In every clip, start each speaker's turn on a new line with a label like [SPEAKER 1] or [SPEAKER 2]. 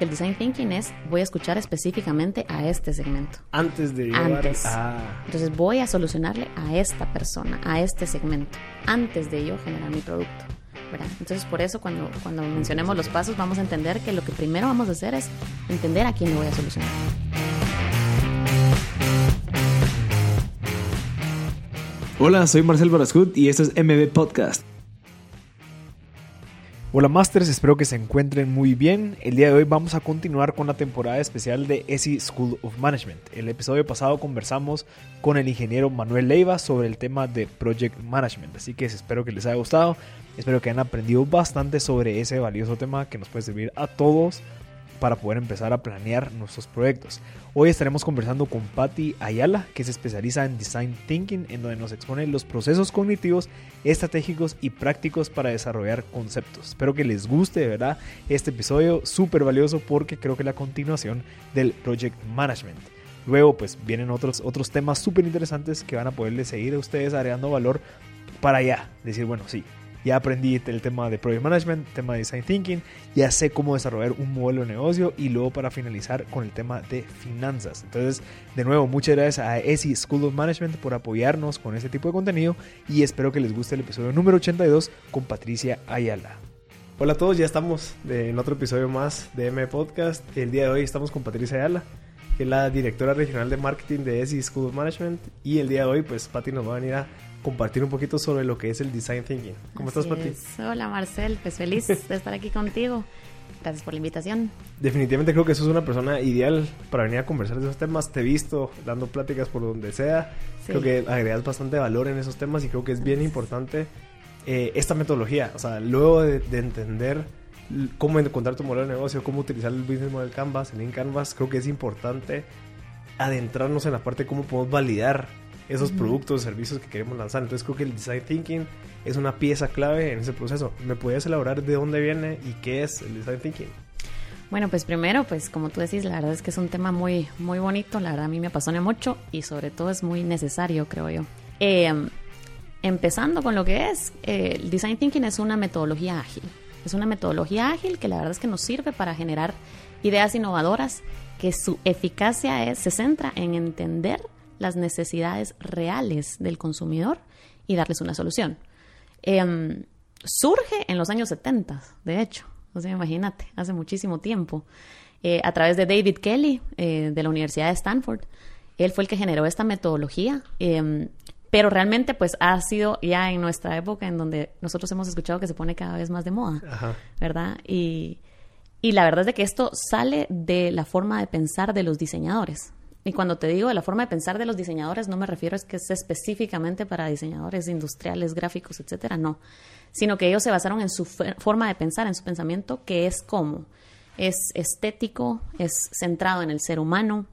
[SPEAKER 1] El design thinking es voy a escuchar específicamente a este segmento.
[SPEAKER 2] Antes de llevar...
[SPEAKER 1] Antes.
[SPEAKER 2] Ah,
[SPEAKER 1] Entonces voy a solucionarle a esta persona, a este segmento, antes de yo generar mi producto. ¿verdad? Entonces por eso cuando, cuando mencionemos los pasos vamos a entender que lo que primero vamos a hacer es entender a quién le voy a solucionar.
[SPEAKER 3] Hola, soy Marcel Barascut y esto es MB Podcast.
[SPEAKER 2] Hola Masters, espero que se encuentren muy bien. El día de hoy vamos a continuar con la temporada especial de ESI School of Management. El episodio pasado conversamos con el ingeniero Manuel Leiva sobre el tema de Project Management, así que espero que les haya gustado. Espero que hayan aprendido bastante sobre ese valioso tema que nos puede servir a todos para poder empezar a planear nuestros proyectos. Hoy estaremos conversando con Patti Ayala, que se especializa en Design Thinking, en donde nos expone los procesos cognitivos, estratégicos y prácticos para desarrollar conceptos. Espero que les guste, de verdad, este episodio súper valioso porque creo que es la continuación del Project Management. Luego, pues vienen otros, otros temas súper interesantes que van a poderles seguir a ustedes agregando valor para allá. Decir, bueno, sí, ya aprendí el tema de Project Management, tema de Design Thinking, ya sé cómo desarrollar un modelo de negocio y luego para finalizar con el tema de finanzas. Entonces, de nuevo, muchas gracias a ESI School of Management por apoyarnos con este tipo de contenido y espero que les guste el episodio número 82 con Patricia Ayala. Hola a todos, ya estamos en otro episodio más de M Podcast. El día de hoy estamos con Patricia Ayala, que es la directora regional de marketing de ESI School of Management. Y el día de hoy, pues, Pati nos va a venir a compartir un poquito sobre lo que es el design thinking. ¿Cómo
[SPEAKER 1] Así
[SPEAKER 2] estás, Pati?
[SPEAKER 1] es. Hola Marcel, pues feliz de estar aquí contigo. Gracias por la invitación.
[SPEAKER 2] Definitivamente creo que sos una persona ideal para venir a conversar de esos temas. Te he visto dando pláticas por donde sea.
[SPEAKER 1] Sí.
[SPEAKER 2] Creo que agregas bastante valor en esos temas y creo que es bien importante eh, esta metodología. O sea, luego de, de entender cómo encontrar tu modelo de negocio, cómo utilizar el Business Model Canvas, el Lean Canvas, creo que es importante adentrarnos en la parte de cómo podemos validar esos
[SPEAKER 1] Ujú.
[SPEAKER 2] productos o servicios que queremos lanzar. Entonces creo que el Design Thinking es una pieza clave en ese proceso. ¿Me podías elaborar de dónde viene y qué es el Design Thinking?
[SPEAKER 1] Bueno, pues primero, pues como tú decís, la verdad es que es un tema muy, muy bonito, la verdad a mí me apasiona mucho y sobre todo es muy necesario, creo yo. Eh, empezando con lo que es, eh, el Design Thinking es una metodología ágil. Es una metodología ágil que la verdad es que nos sirve para generar ideas innovadoras que su eficacia es, se centra en entender las necesidades reales del consumidor y darles una solución. Em, surge en los años 70, de hecho. O sea, imagínate, hace muchísimo tiempo. Eh, a través de David Kelly, eh, de la Universidad de Stanford. Él fue el que generó esta metodología. em, pero realmente, pues, ha sido ya en nuestra época en donde nosotros hemos escuchado que se pone cada vez más de moda.
[SPEAKER 2] Ajá.
[SPEAKER 1] ¿verdad? Y, y la verdad es de que esto sale de la forma de pensar de los diseñadores. Y cuando te digo de la forma de pensar de los diseñadores, no me refiero es que es específicamente para diseñadores industriales, gráficos, etcétera, no. Sino que ellos se basaron en su forma de pensar, en su pensamiento, que es como es estético, es centrado en el ser humano,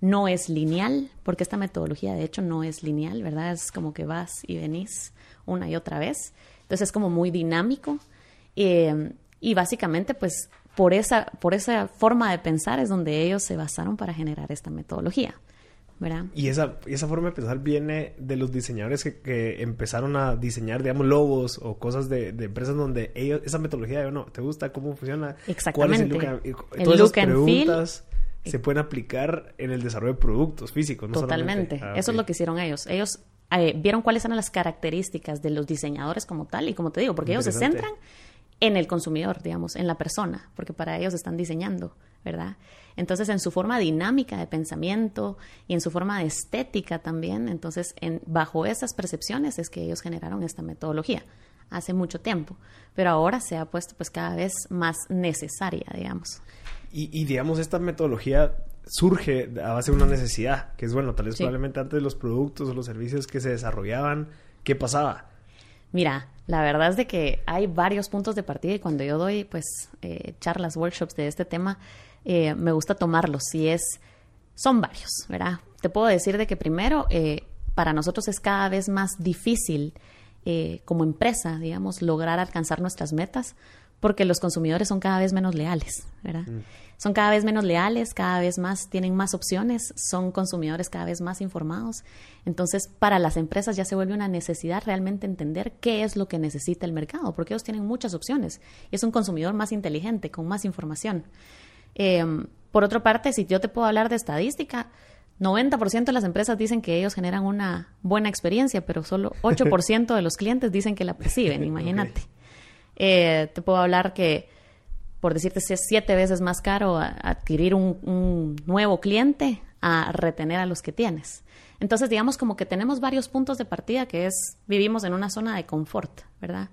[SPEAKER 1] no es lineal, porque esta metodología de hecho no es lineal, ¿verdad? Es como que vas y venís una y otra vez. Entonces es como muy dinámico. Eh, y básicamente, pues, por esa, por esa forma de pensar es donde ellos se basaron para generar esta metodología, ¿verdad?
[SPEAKER 2] Y esa, y esa forma de pensar viene de los diseñadores que, que empezaron a diseñar, digamos, logos o cosas de, de empresas donde ellos, esa metodología de, no, ¿te gusta? ¿Cómo funciona? ¿Cuál es el look?
[SPEAKER 1] Exactamente. El
[SPEAKER 2] Todas
[SPEAKER 1] look
[SPEAKER 2] esas
[SPEAKER 1] and feel.
[SPEAKER 2] preguntas se pueden aplicar en el desarrollo de productos físicos, ¿no?
[SPEAKER 1] Totalmente.
[SPEAKER 2] solamente- Ah,
[SPEAKER 1] Eso es lo que hicieron ellos. Ellos eh, vieron cuáles eran las características de los diseñadores como tal, y como te digo, porque ellos se centran en el consumidor, digamos, en la persona, porque para ellos están diseñando, ¿verdad? Entonces, en su forma dinámica de pensamiento y en su forma de estética también, entonces, en, bajo esas percepciones es que ellos generaron esta metodología hace mucho tiempo, pero ahora se ha puesto pues cada vez más necesaria, digamos.
[SPEAKER 2] Y, y, digamos, esta metodología surge a base de una necesidad, que es bueno, tal vez
[SPEAKER 1] Sí.
[SPEAKER 2] probablemente antes de los productos o los servicios que se desarrollaban, ¿qué pasaba?
[SPEAKER 1] Mira, la verdad es de que hay varios puntos de partida y cuando yo doy pues eh, charlas, workshops de este tema, eh, me gusta tomarlos y es, son varios, ¿verdad? Te puedo decir de que primero, eh, para nosotros es cada vez más difícil eh, como empresa, digamos, lograr alcanzar nuestras metas porque los consumidores son cada vez menos leales, ¿verdad? Son cada vez menos leales, cada vez más tienen más opciones, son consumidores cada vez más informados. Entonces, para las empresas ya se vuelve una necesidad realmente entender qué es lo que necesita el mercado, porque ellos tienen muchas opciones. Y es un consumidor más inteligente, con más información. Em, por otra parte, si yo te puedo hablar de estadística, 90% de las empresas dicen que ellos generan una buena experiencia, pero solo 8% de los clientes dicen que la perciben, imagínate. Eh, te puedo hablar que, por decirte, es siete veces más caro adquirir un, nuevo cliente a retener a los que tienes. Entonces, digamos como que tenemos varios puntos de partida que es, vivimos en una zona de confort, ¿verdad?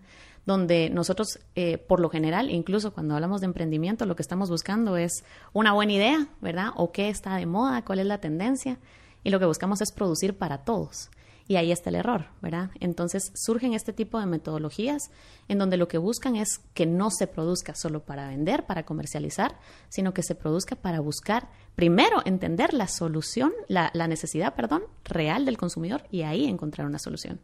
[SPEAKER 1] donde nosotros, eh, por lo general, incluso cuando hablamos de emprendimiento, lo que estamos buscando es una buena idea, ¿verdad? O qué está de moda, cuál es la tendencia, y lo que buscamos es producir para todos. Y ahí está el error, ¿verdad? Entonces surgen este tipo de metodologías en donde lo que buscan es que no se produzca solo para vender, para comercializar, sino que se produzca para buscar, primero, entender la solución, la, necesidad, perdón, real del consumidor y ahí encontrar una solución.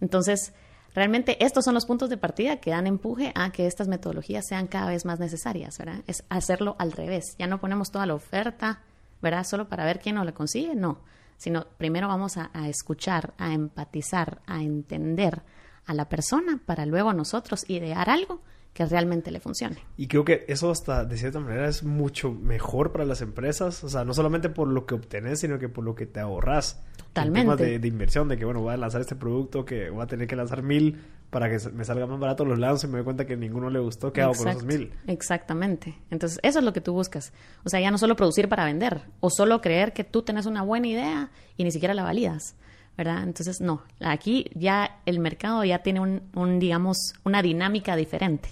[SPEAKER 1] Entonces, Realmente estos son los puntos de partida que dan empuje a que estas metodologías sean cada vez más necesarias, ¿verdad? Es hacerlo al revés. Ya no ponemos toda la oferta, ¿verdad? Solo para ver quién no la consigue, no. Sino primero vamos a, a escuchar, a empatizar, a entender a la persona para luego nosotros idear algo que realmente le funcione.
[SPEAKER 2] Y creo que eso hasta de cierta manera es mucho mejor para las empresas, o sea, no solamente por lo que obtenés, sino que por lo que te ahorras.
[SPEAKER 1] Totalmente.
[SPEAKER 2] de, de, inversión, de que bueno, voy a lanzar este producto que voy a tener que lanzar mil para que me salga más barato, los lanzo y me doy cuenta que ninguno le gustó, ¿qué hago con esos mil?
[SPEAKER 1] Exactamente. Entonces, eso es lo que tú buscas. O sea, ya no solo producir para vender, o solo creer que tú tenés una buena idea y ni siquiera la validas. ¿verdad? Entonces, no, aquí ya el mercado ya tiene un, un, digamos, una dinámica diferente.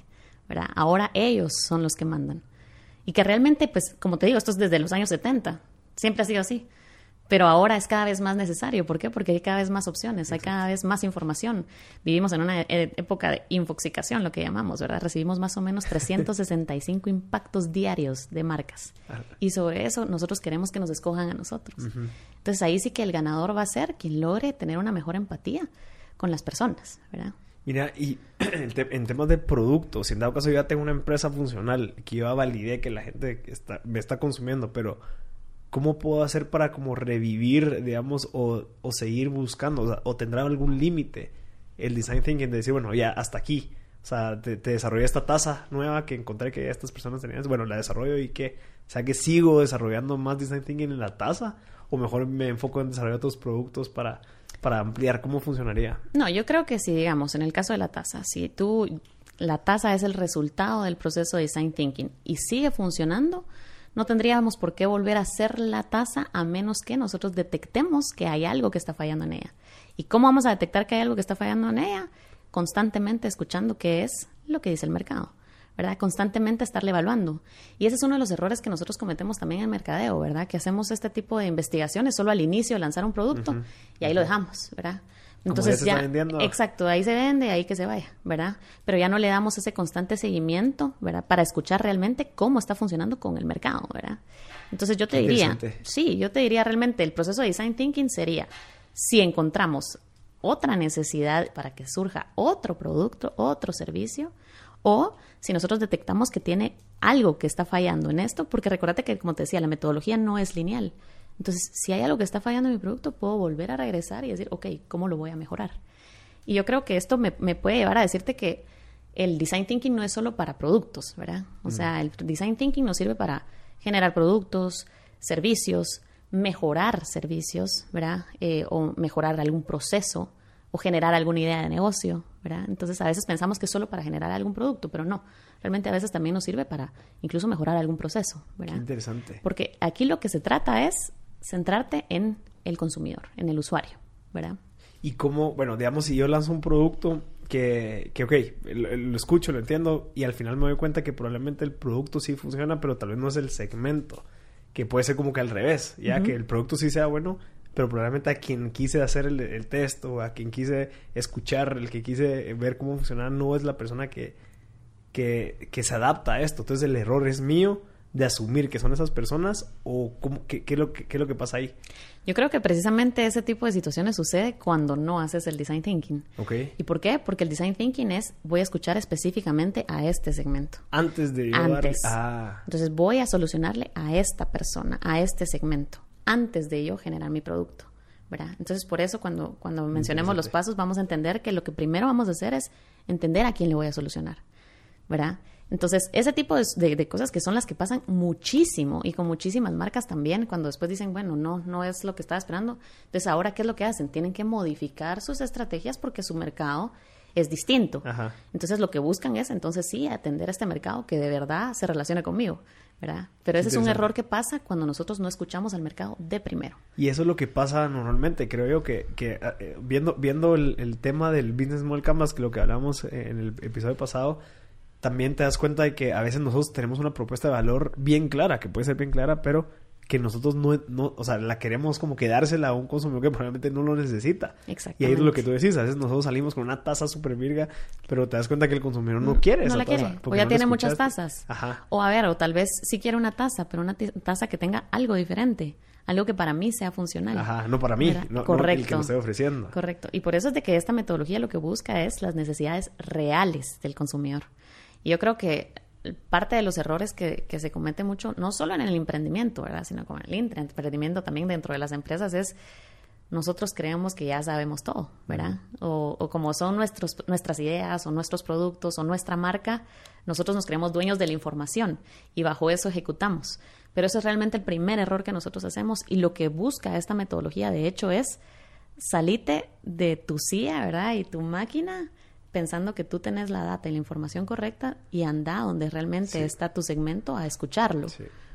[SPEAKER 1] Ahora ellos son los que mandan. Y que realmente, pues, como te digo, esto es desde los años 70. Siempre ha sido así. Pero ahora es cada vez más necesario. ¿Por qué? Porque hay cada vez más opciones, hay cada vez más información. Vivimos en una e-, época de infoxicación, lo que llamamos, ¿verdad? Recibimos más o menos 365 impactos diarios de marcas. Y sobre eso nosotros queremos que nos escojan a nosotros. Entonces ahí sí que el ganador va a ser quien logre tener una mejor empatía con las personas, ¿verdad?
[SPEAKER 2] Mira, y en temas de productos, si en dado caso yo ya tengo una empresa funcional que yo validé que la gente está, me está consumiendo, pero ¿cómo puedo hacer para como revivir, digamos, o, seguir buscando? O, tendrá algún límite el design thinking de decir, bueno, ya hasta aquí. O sea, te, desarrollé esta tasa nueva que encontré que estas personas tenían. Bueno, la desarrollo y que, o sea, que sigo desarrollando más design thinking en la tasa. O mejor me enfoco en desarrollar otros productos para para ampliar cómo funcionaría.
[SPEAKER 1] No, yo creo que si, digamos, en el caso de la tasa, si tú, la tasa es el resultado del proceso de design thinking y sigue funcionando, no tendríamos por qué volver a hacer la tasa a menos que nosotros detectemos que hay algo que está fallando en ella. ¿Y cómo vamos a detectar que hay algo que está fallando en ella? Constantemente escuchando qué es lo que dice el mercado. ¿verdad? Constantemente estarle evaluando. Y ese es uno de los errores que nosotros cometemos también en mercadeo, ¿verdad? Que hacemos este tipo de investigaciones solo al inicio de lanzar un producto y ahí lo dejamos, ¿verdad?
[SPEAKER 2] Entonces ya,
[SPEAKER 1] exacto, ahí se vende, ahí que se vaya, ¿verdad? Pero ya no le damos ese constante seguimiento, ¿verdad? Para escuchar realmente cómo está funcionando con el mercado, ¿verdad? Entonces yo te diría, sí, yo te diría realmente el proceso de design thinking sería si encontramos otra necesidad para que surja otro producto, otro servicio, o si nosotros detectamos que tiene algo que está fallando en esto, porque recuérdate que, como te decía, la metodología no es lineal. Entonces, si hay algo que está fallando en mi producto, puedo volver a regresar y decir, ok, ¿cómo lo voy a mejorar? Y yo creo que esto me, puede llevar a decirte que el design thinking no es solo para productos, ¿verdad? O sea, el design thinking nos sirve para generar productos, servicios, mejorar servicios, ¿verdad? Eh, o mejorar algún proceso o generar alguna idea de negocio, ¿verdad? Entonces a veces pensamos que es solo para generar algún producto, pero no. Realmente a veces también nos sirve para incluso mejorar algún proceso, ¿verdad?
[SPEAKER 2] interesante.
[SPEAKER 1] Porque aquí lo que se trata es centrarte en el consumidor, en el usuario, ¿verdad?
[SPEAKER 2] Y cómo, bueno, digamos, si yo lanzo un producto que, que ok, lo, escucho, lo entiendo, y al final me doy cuenta que probablemente el producto sí funciona, pero tal vez no es el segmento, que puede ser como que al revés, ya que el producto sí sea bueno, pero probablemente a quien quise hacer el, el test o a quien quise escuchar, el que quise ver cómo funcionaba, no es la persona que, que, que se adapta a esto. Entonces el error es mío de asumir que son esas personas o cómo, qué, qué, es lo que, qué es lo que pasa ahí?
[SPEAKER 1] Yo creo que precisamente ese tipo de situaciones sucede cuando no haces el design thinking.
[SPEAKER 2] Okay.
[SPEAKER 1] ¿Y por qué? Porque el design thinking es voy a escuchar específicamente a este segmento.
[SPEAKER 2] Antes de
[SPEAKER 1] Antes.
[SPEAKER 2] Ah.
[SPEAKER 1] Entonces voy a solucionarle a esta persona, a este segmento antes de yo generar mi producto. ¿verdad? Entonces, por eso cuando, cuando mencionemos los pasos, vamos a entender que lo que primero vamos a hacer es entender a quién le voy a solucionar. ¿verdad? Entonces, ese tipo de, de, cosas que son las que pasan muchísimo y con muchísimas marcas también, cuando después dicen, bueno, no, no es lo que estaba esperando. Entonces, ahora, ¿qué es lo que hacen? Tienen que modificar sus estrategias porque su mercado es distinto. Entonces, lo que buscan es, entonces sí, atender a este mercado que de verdad se relacione conmigo. ¿verdad? Pero ese es un error que pasa cuando nosotros no escuchamos al mercado de primero.
[SPEAKER 2] Y eso es lo que pasa normalmente, creo yo, que, que eh, viendo, viendo el, el, tema del Business Model Canvas, que lo que hablamos en el episodio pasado, también te das cuenta de que a veces nosotros tenemos una propuesta de valor bien clara, que puede ser bien clara, pero que nosotros no, no, o sea, la queremos como que dársela a un consumidor que probablemente no lo necesita. Y ahí es lo que tú decís, a veces nosotros salimos con una taza súper virga, pero te das cuenta que el consumidor no, quiere esa
[SPEAKER 1] la
[SPEAKER 2] taza.
[SPEAKER 1] O ya tiene muchas tazas. Ajá. O a ver, o tal vez sí quiere una taza, pero una taza que tenga algo diferente algo que para mí sea funcional.
[SPEAKER 2] Ajá, no para mí, no, Correcto. el que estoy ofreciendo.
[SPEAKER 1] Correcto. Y por eso es de que esta metodología lo que busca es las necesidades reales del consumidor. Y yo creo que parte de los errores que, que, se comete mucho, no solo en el emprendimiento, ¿verdad? Sino con el emprendimiento también dentro de las empresas es nosotros creemos que ya sabemos todo, ¿verdad? o, o, como son nuestros, nuestras ideas o nuestros productos o nuestra marca, nosotros nos creemos dueños de la información y bajo eso ejecutamos. Pero eso es realmente el primer error que nosotros hacemos y lo que busca esta metodología, de hecho, es salite de tu silla, ¿verdad? Y tu máquina pensando que tú tenés la data y la información correcta y anda donde realmente está tu segmento a escucharlo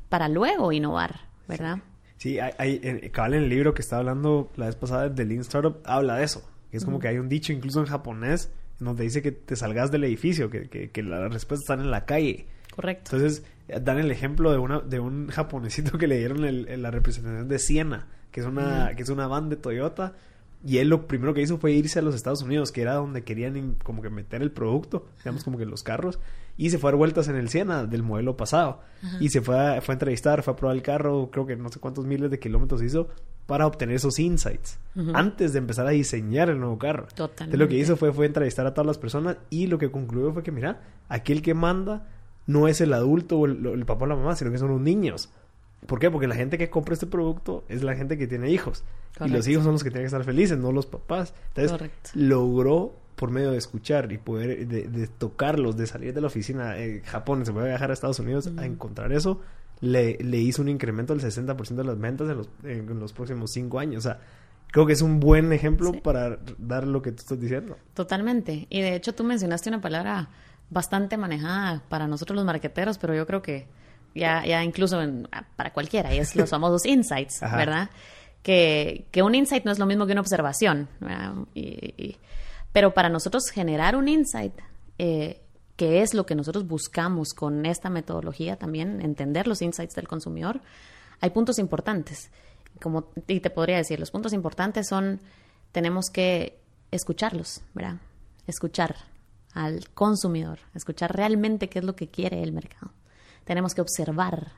[SPEAKER 1] para luego innovar, ¿verdad?
[SPEAKER 2] Sí, hay, hay en, cabal en el libro que estaba hablando la vez pasada de Lean Startup habla de eso. Que es como que hay un dicho incluso en japonés donde dice que te salgas del edificio, que, que, que las respuestas están en la calle.
[SPEAKER 1] Correcto.
[SPEAKER 2] Entonces dan el ejemplo de una de un japonesito que le dieron el, la representación de Siena, que es una que es una van de Toyota y él lo primero que hizo fue irse a los Estados Unidos, que era donde querían como que meter el producto, digamos como que los carros, y se fue a dar vueltas en el Siena del modelo pasado. Y se fue a, fue a entrevistar, fue a probar el carro, creo que no sé cuántos miles de kilómetros hizo para obtener esos insights antes de empezar a diseñar el nuevo carro.
[SPEAKER 1] Totalmente.
[SPEAKER 2] Entonces lo que hizo fue, fue entrevistar a todas las personas y lo que concluyó fue que, mira, aquí el que manda no es el adulto o el, el papá o la mamá, sino que son los niños. ¿Por qué? Porque la gente que compra este producto es la gente que tiene hijos. Y los hijos son los que tienen que estar felices, no los papás. Entonces, logró por medio de escuchar y poder de, tocarlos, de salir de la oficina en Japón, se puede viajar a Estados Unidos a encontrar eso, le, le, hizo un incremento del 60% de las ventas en los, en los próximos cinco años. O sea, creo que es un buen ejemplo para dar lo que tú estás diciendo.
[SPEAKER 1] Totalmente. Y de hecho tú mencionaste una palabra bastante manejada para nosotros los marqueteros, pero yo creo que ya, ya incluso para cualquiera, y es los famosos insights, ¿verdad? Que, un insight no es lo mismo que una observación, y, pero para nosotros generar un insight, eh, que es lo que nosotros buscamos con esta metodología también, entender los insights del consumidor, hay puntos importantes. Como, y te podría decir, los puntos importantes son, tenemos que escucharlos, ¿verdad? Escuchar al consumidor, escuchar realmente qué es lo que quiere el mercado tenemos que observar.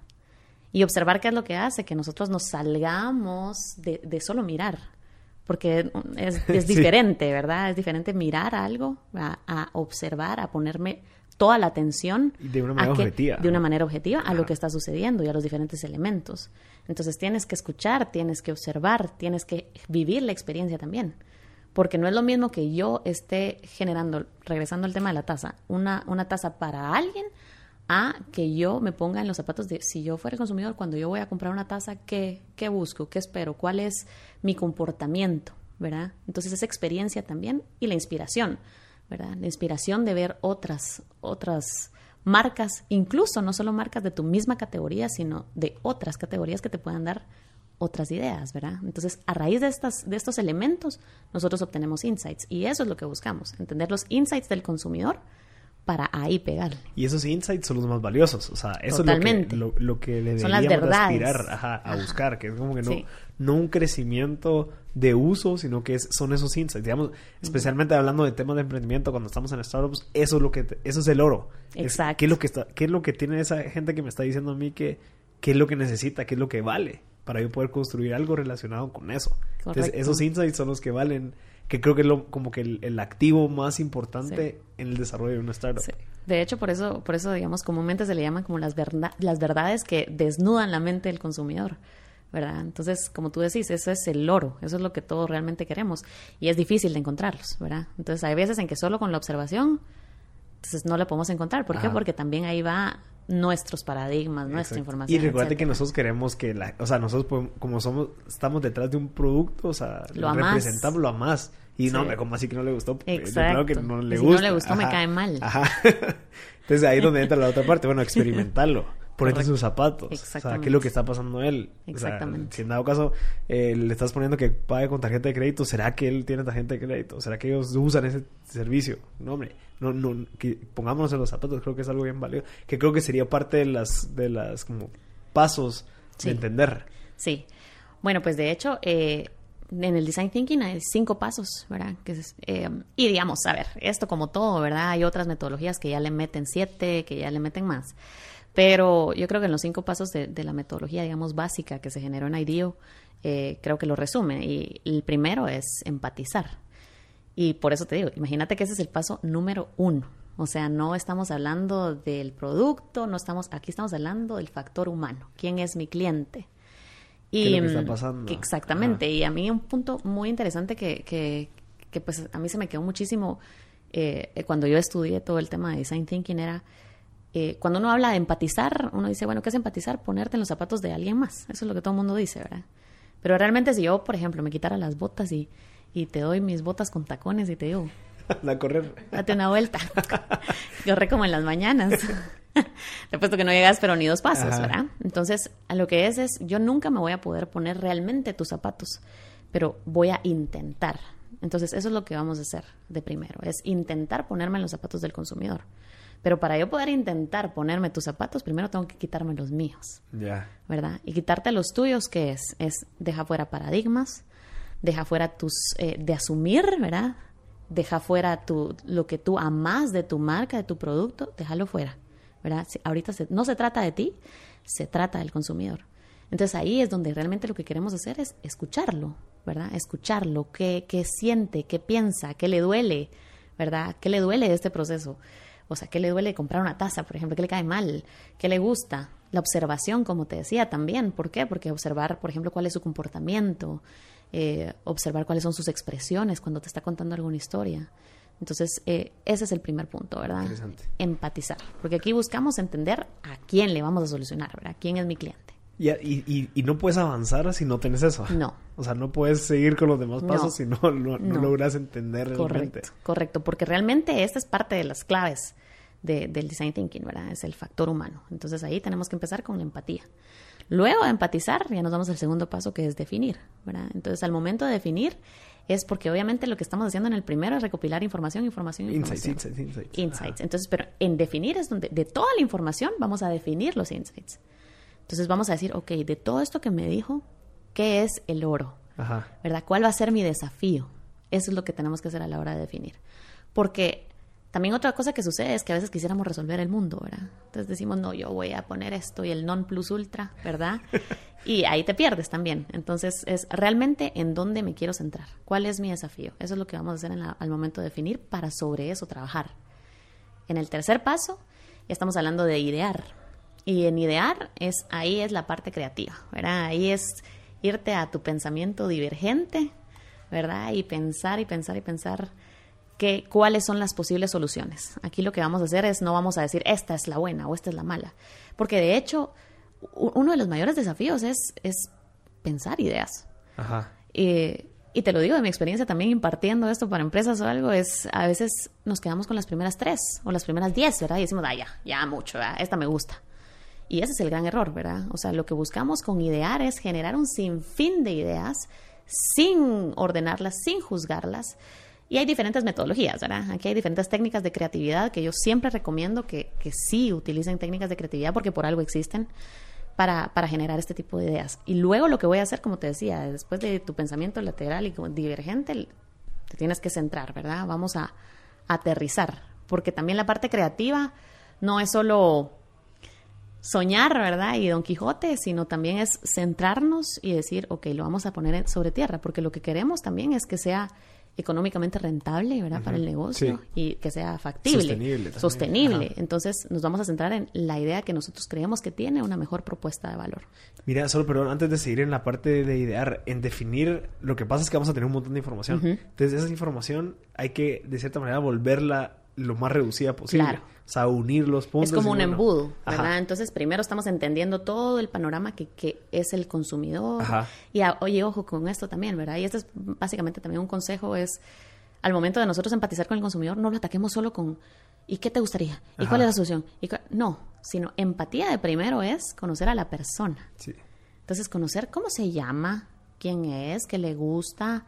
[SPEAKER 1] Y observar qué es lo que hace que nosotros nos salgamos de, de solo mirar. Porque es, es diferente, ¿verdad? Es diferente mirar algo, a, observar, a ponerme toda la atención.
[SPEAKER 2] De una manera objetiva.
[SPEAKER 1] De una manera objetiva a lo que está sucediendo y a los diferentes elementos. Entonces tienes que escuchar, tienes que observar, tienes que vivir la experiencia también. Porque no es lo mismo que yo esté generando, regresando al tema de la taza, una, una taza para alguien a que yo me ponga en los zapatos de si yo fuera el consumidor, cuando yo voy a comprar una taza, ¿qué, qué busco? ¿Qué espero? ¿Cuál es mi comportamiento? ¿Verdad? Entonces esa experiencia también y la inspiración, ¿verdad? La inspiración de ver otras, otras marcas, incluso no solo marcas de tu misma categoría, sino de otras categorías que te puedan dar otras ideas, ¿verdad? Entonces, a raíz de, estas, de estos elementos, nosotros obtenemos insights y eso es lo que buscamos, entender los insights del consumidor para ahí pegarle.
[SPEAKER 2] Y esos insights son los más valiosos. O sea, eso es lo que, lo, que le
[SPEAKER 1] son deberíamos
[SPEAKER 2] aspirar a buscar, que es como que no, no un crecimiento de uso, sino que es, son esos insights. Digamos, especialmente hablando de temas de emprendimiento, cuando estamos en startups, eso es lo que eso es el oro.
[SPEAKER 1] Exacto.
[SPEAKER 2] ¿qué, es lo que está, ¿Qué es lo que tiene esa gente que me está diciendo a mí que qué es lo que necesita, qué es lo que vale para yo poder construir algo relacionado con eso? Entonces, esos insights son los que valen que creo que es lo, como que el, activo más importante en el desarrollo de una startup.
[SPEAKER 1] De hecho, por eso, por eso, digamos, comúnmente se le llaman como las, las verdades que desnudan la mente del consumidor. ¿verdad? Entonces, como tú decís, eso es el oro, eso es lo que todos realmente queremos y es difícil de encontrarlos, ¿verdad? Entonces, hay veces en que solo con la observación Entonces no la podemos encontrar. ¿Por qué?
[SPEAKER 2] Ajá.
[SPEAKER 1] Porque también ahí va nuestros paradigmas, nuestra información.
[SPEAKER 2] Y recuerda que nosotros queremos que la, o sea, nosotros podemos- como somos, estamos detrás de un producto, o sea,
[SPEAKER 1] Lo amás.
[SPEAKER 2] representamos lo más. Y no,
[SPEAKER 1] Sí.
[SPEAKER 2] hombre, como así que no le gustó?
[SPEAKER 1] Exacto.
[SPEAKER 2] Que no le
[SPEAKER 1] Y si no
[SPEAKER 2] gusta.
[SPEAKER 1] le gustó, me cae mal.
[SPEAKER 2] Ajá. Entonces ahí es donde entra la otra parte, bueno, experimentarlo. Ponerte sus zapatos. O sea,
[SPEAKER 1] Exactamente.
[SPEAKER 2] ¿qué es lo que está pasando a él? O sea,
[SPEAKER 1] Exactamente.
[SPEAKER 2] si en dado caso eh, le estás poniendo que pague con tarjeta de crédito, ¿será que él tiene tarjeta de crédito? ¿Será que ellos usan ese servicio? No, hombre, no, no, que pongámonos en los zapatos, creo que es algo bien válido. Que creo que sería parte de las, de las como pasos
[SPEAKER 1] Sí.
[SPEAKER 2] de entender.
[SPEAKER 1] Sí. Bueno, pues de hecho, eh, en el Design Thinking hay cinco pasos, ¿verdad? Que es, eh, y digamos, a ver, esto como todo, ¿verdad? Hay otras metodologías que ya le meten siete, que ya le meten más. Pero yo creo que en los cinco pasos de, de la metodología, digamos, básica que se generó en IDEO, eh, creo que lo resume. Y el primero es empatizar. Y por eso te digo, imagínate que ese es el paso número uno. O sea, no estamos hablando del producto, no estamos, aquí estamos hablando del factor humano. ¿Quién es mi cliente?
[SPEAKER 2] ¿Qué es lo que está
[SPEAKER 1] mm,
[SPEAKER 2] pasando?
[SPEAKER 1] que exactamente.
[SPEAKER 2] Ajá.
[SPEAKER 1] Y a mí un punto muy interesante que, que, que, pues a mí se me quedó muchísimo eh, cuando yo estudié todo el tema de design thinking era eh, cuando uno habla de empatizar, uno dice, bueno, ¿qué es empatizar? Ponerte en los zapatos de alguien más. Eso es lo que todo el mundo dice, ¿verdad? Pero realmente si yo, por ejemplo, me quitara las botas y, y te doy mis botas con tacones y te digo,
[SPEAKER 2] La correr.
[SPEAKER 1] date una vuelta. Corre como en las mañanas. Te puesto que no llegas, pero ni dos pasos,
[SPEAKER 2] Ajá.
[SPEAKER 1] ¿verdad? Entonces, a lo que es es, yo nunca me voy a poder poner realmente tus zapatos, pero voy a intentar. Entonces, eso es lo que vamos a hacer de primero, es intentar ponerme en los zapatos del consumidor. Pero para yo poder intentar ponerme tus zapatos, primero tengo que quitarme los míos.
[SPEAKER 2] Ya.
[SPEAKER 1] ¿verdad? Y quitarte los tuyos, ¿qué es? Es deja fuera paradigmas, deja fuera tus, eh, de asumir, ¿verdad? Deja fuera tu, lo que tú amas de tu marca, de tu producto, déjalo fuera, ¿verdad? Si- ahorita se- no se trata de ti, se trata del consumidor. Entonces ahí es donde realmente lo que queremos hacer es escucharlo, ¿verdad? Escucharlo, qué, qué siente, qué piensa, qué le duele, ¿verdad? ¿Qué le duele de este proceso? O sea, ¿qué le duele comprar una taza, por ejemplo? ¿Qué le cae mal? ¿Qué le gusta? La observación, como te decía, también. ¿Por qué? Porque observar, por ejemplo, cuál es su comportamiento, eh, observar cuáles son sus expresiones cuando te está contando alguna historia. Entonces, eh, ese es el primer punto, ¿verdad?
[SPEAKER 2] Interesante.
[SPEAKER 1] Empatizar. Porque aquí buscamos entender a quién le vamos a solucionar, ¿verdad? ¿Quién es mi cliente?
[SPEAKER 2] Y, y, y- no puedes avanzar si no tienes eso.
[SPEAKER 1] No.
[SPEAKER 2] O sea, no puedes seguir con los demás
[SPEAKER 1] No.
[SPEAKER 2] pasos si no, no, no
[SPEAKER 1] No.
[SPEAKER 2] logras entender realmente.
[SPEAKER 1] Correcto, correcto, porque realmente esta es parte de las claves de- del design thinking, ¿verdad? Es el factor humano. Entonces ahí tenemos que empezar con la empatía. Luego de empatizar, ya nos vamos al segundo paso que es definir, ¿verdad? Entonces al momento de definir es porque obviamente lo que estamos haciendo en el primero es recopilar información, información,
[SPEAKER 2] Insights,
[SPEAKER 1] información.
[SPEAKER 2] insights, insights.
[SPEAKER 1] Insights. Entonces, pero en definir es donde de toda la información vamos a definir los insights. Entonces vamos a decir, ok, de todo esto que me dijo, ¿qué es el oro?
[SPEAKER 2] Ajá.
[SPEAKER 1] ¿verdad? ¿Cuál va a ser mi desafío? Eso es lo que tenemos que hacer a la hora de definir. Porque también otra cosa que sucede es que a veces quisiéramos resolver el mundo, ¿verdad? Entonces decimos, no, yo voy a poner esto y el non plus ultra, ¿verdad? Y ahí te pierdes también. Entonces es realmente en dónde me quiero centrar. ¿Cuál es mi desafío? Eso es lo que vamos a hacer en la- al momento de definir para sobre eso trabajar. En el tercer paso, ya estamos hablando de idear. Y en idear, es, ahí es la parte creativa, ¿verdad? Ahí es irte a tu pensamiento divergente, ¿verdad? Y pensar y pensar y pensar que, cuáles son las posibles soluciones. Aquí lo que vamos a hacer es, no vamos a decir, esta es la buena o esta es la mala. Porque de hecho, uno de los mayores desafíos es, es pensar ideas.
[SPEAKER 2] Ajá.
[SPEAKER 1] Eh, y te lo digo de mi experiencia también impartiendo esto para empresas o algo, es a veces nos quedamos con las primeras tres o las primeras diez, ¿verdad? Y decimos, ah, ya, ya mucho, ¿verdad? esta me gusta. Y ese es el gran error, ¿verdad? O sea, lo que buscamos con idear es generar un sinfín de ideas sin ordenarlas, sin juzgarlas. Y hay diferentes metodologías, ¿verdad? Aquí hay diferentes técnicas de creatividad que yo siempre recomiendo que, que sí utilicen técnicas de creatividad porque por algo existen para, para generar este tipo de ideas. Y luego lo que voy a hacer, como te decía, después de tu pensamiento lateral y divergente, te tienes que centrar, ¿verdad? Vamos a, a aterrizar, porque también la parte creativa no es solo soñar, ¿verdad? Y Don Quijote, sino también es centrarnos y decir, ok, lo vamos a poner sobre tierra, porque lo que queremos también es que sea económicamente rentable, ¿verdad? Para el negocio
[SPEAKER 2] Sí.
[SPEAKER 1] y que sea factible,
[SPEAKER 2] Sostenible también.
[SPEAKER 1] sostenible.
[SPEAKER 2] Ajá.
[SPEAKER 1] Entonces nos vamos a centrar en la idea que nosotros creemos que tiene una mejor propuesta de valor.
[SPEAKER 2] Mira, solo perdón, antes de seguir en la parte de idear, en definir, lo que pasa es que vamos a tener un montón de información. Entonces, esa información hay que, de cierta manera, volverla lo más reducida posible.
[SPEAKER 1] Claro.
[SPEAKER 2] O sea, unir los puntos.
[SPEAKER 1] Es como un
[SPEAKER 2] bueno,
[SPEAKER 1] embudo,
[SPEAKER 2] ajá.
[SPEAKER 1] ¿verdad? Entonces, primero estamos entendiendo todo el panorama que, que es el consumidor.
[SPEAKER 2] Ajá.
[SPEAKER 1] Y a- oye, ojo con esto también, ¿verdad? Y esto es básicamente también un consejo es, al momento de nosotros empatizar con el consumidor, no lo ataquemos solo con, ¿y qué te gustaría? ¿Y
[SPEAKER 2] Ajá.
[SPEAKER 1] cuál es la solución? ¿Y cua- no, sino empatía de primero es conocer a la persona.
[SPEAKER 2] Sí.
[SPEAKER 1] Entonces, conocer cómo se llama, quién es, qué le gusta,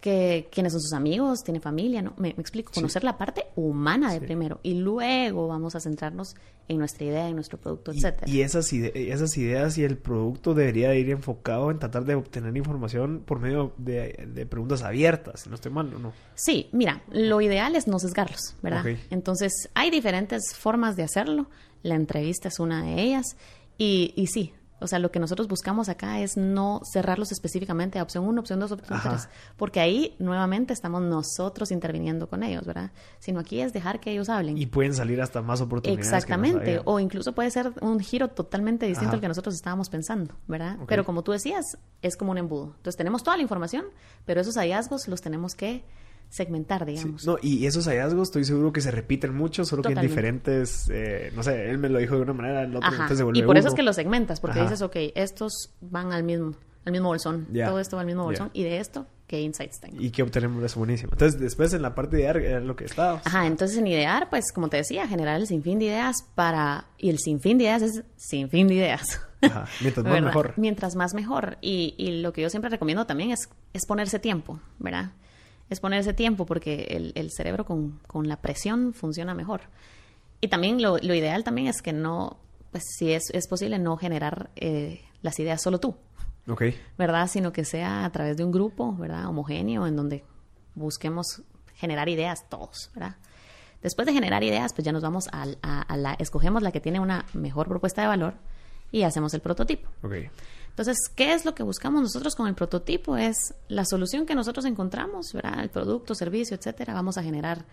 [SPEAKER 1] qué, quiénes son sus amigos, tiene familia, ¿no? Me, me explico, conocer la parte humana de primero y luego vamos a centrarnos en nuestra idea, en nuestro producto,
[SPEAKER 2] Y,
[SPEAKER 1] etcétera.
[SPEAKER 2] y esas, ide- esas ideas y el producto debería de ir enfocado en tratar de obtener información por medio de, de preguntas abiertas, si no estoy mal o no.
[SPEAKER 1] Sí, mira, lo ideal es no sesgarlos, ¿verdad? Entonces, hay diferentes formas de hacerlo. La entrevista es una de ellas. Y, y sí, o sea, lo que nosotros buscamos acá es no cerrarlos específicamente a opción 1, opción 2, opción
[SPEAKER 2] Ajá.
[SPEAKER 1] 3. Porque ahí, nuevamente, estamos nosotros interviniendo con ellos, ¿verdad? Sino aquí es dejar que ellos hablen.
[SPEAKER 2] Y pueden salir hasta más oportunidades. no
[SPEAKER 1] Exactamente, o incluso puede ser un giro totalmente distinto
[SPEAKER 2] Ajá.
[SPEAKER 1] al que nosotros estábamos pensando, ¿verdad? Pero como tú decías, es como un embudo. Entonces tenemos toda la información, pero esos hallazgos los tenemos que segmentar,
[SPEAKER 2] Sí,
[SPEAKER 1] digamos.
[SPEAKER 2] No, y esos hallazgos estoy seguro que se repiten mucho, solo que en diferentes, eh, no sé, él me lo dijo de una manera, el otro entonces se vuelve
[SPEAKER 1] Y por eso es que los segmentas, porque
[SPEAKER 2] Ajá.
[SPEAKER 1] dices, ok, estos van al mismo, al mismo bolsón, todo esto va al mismo bolsón, y de esto, ¿qué insights tengo?
[SPEAKER 2] ¿Y qué obtenemos de eso? Buenísimo. Entonces, después en la parte de idear, era lo que estaba.
[SPEAKER 1] Ajá, entonces en idear, pues como te decía, generar el sinfín de ideas para... Y el sinfín de ideas es sinfín de ideas.
[SPEAKER 2] Ajá. Mientras más
[SPEAKER 1] ¿verdad?
[SPEAKER 2] mejor.
[SPEAKER 1] Mientras más mejor. Y, y lo que yo siempre recomiendo también es, es ponerse tiempo, ¿verdad? Es ponerse tiempo porque el, el cerebro con, con la presión funciona mejor. Y también lo, lo ideal también es que no, pues si es, es posible, no generar eh, las ideas solo tú,
[SPEAKER 2] Ok.
[SPEAKER 1] ¿verdad? Sino que sea a través de un grupo, ¿verdad? Homogéneo, en donde busquemos generar ideas todos, ¿verdad? Después de generar ideas, pues ya nos vamos al- a, a la, escogemos la que tiene una mejor propuesta de valor y hacemos el prototipo.
[SPEAKER 2] Ok.
[SPEAKER 1] Entonces, ¿qué es lo que buscamos nosotros con el prototipo? Es la solución que nosotros encontramos, ¿verdad? El producto, servicio, etcétera. Vamos a generar,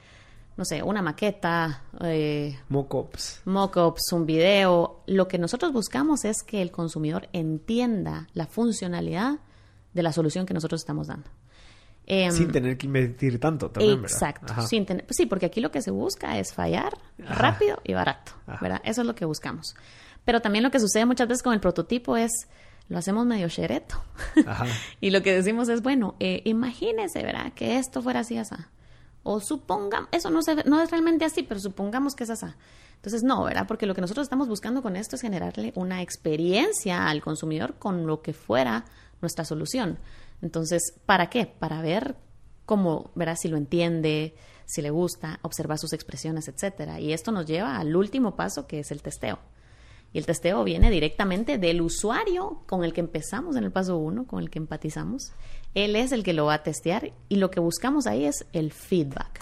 [SPEAKER 1] no sé, una maqueta, eh,
[SPEAKER 2] Mockups.
[SPEAKER 1] mockups, un video. Lo que nosotros buscamos es que el consumidor entienda la funcionalidad de la solución que nosotros estamos dando. Em,
[SPEAKER 2] Sin tener que invertir tanto también.
[SPEAKER 1] Exacto. Sin tener- pues sí, porque aquí lo que se busca es fallar
[SPEAKER 2] Ajá.
[SPEAKER 1] rápido y barato,
[SPEAKER 2] Ajá.
[SPEAKER 1] ¿verdad? Eso es lo que buscamos. Pero también lo que sucede muchas veces con el prototipo es, lo hacemos medio.
[SPEAKER 2] Ajá.
[SPEAKER 1] y lo que decimos es, bueno, eh, imagínese, ¿verdad? Que esto fuera así, así. O supongamos, eso no, se, no es realmente así, pero supongamos que es así. Entonces, no, ¿verdad? Porque lo que nosotros estamos buscando con esto es generarle una experiencia al consumidor con lo que fuera nuestra solución. Entonces, ¿para qué? Para ver cómo, ¿verdad? Si lo entiende, si le gusta, observar sus expresiones, etcétera. Y esto nos lleva al último paso, que es el testeo. Y el testeo viene directamente del usuario con el que empezamos en el paso uno, con el que empatizamos. Él es el que lo va a testear y lo que buscamos ahí es el feedback.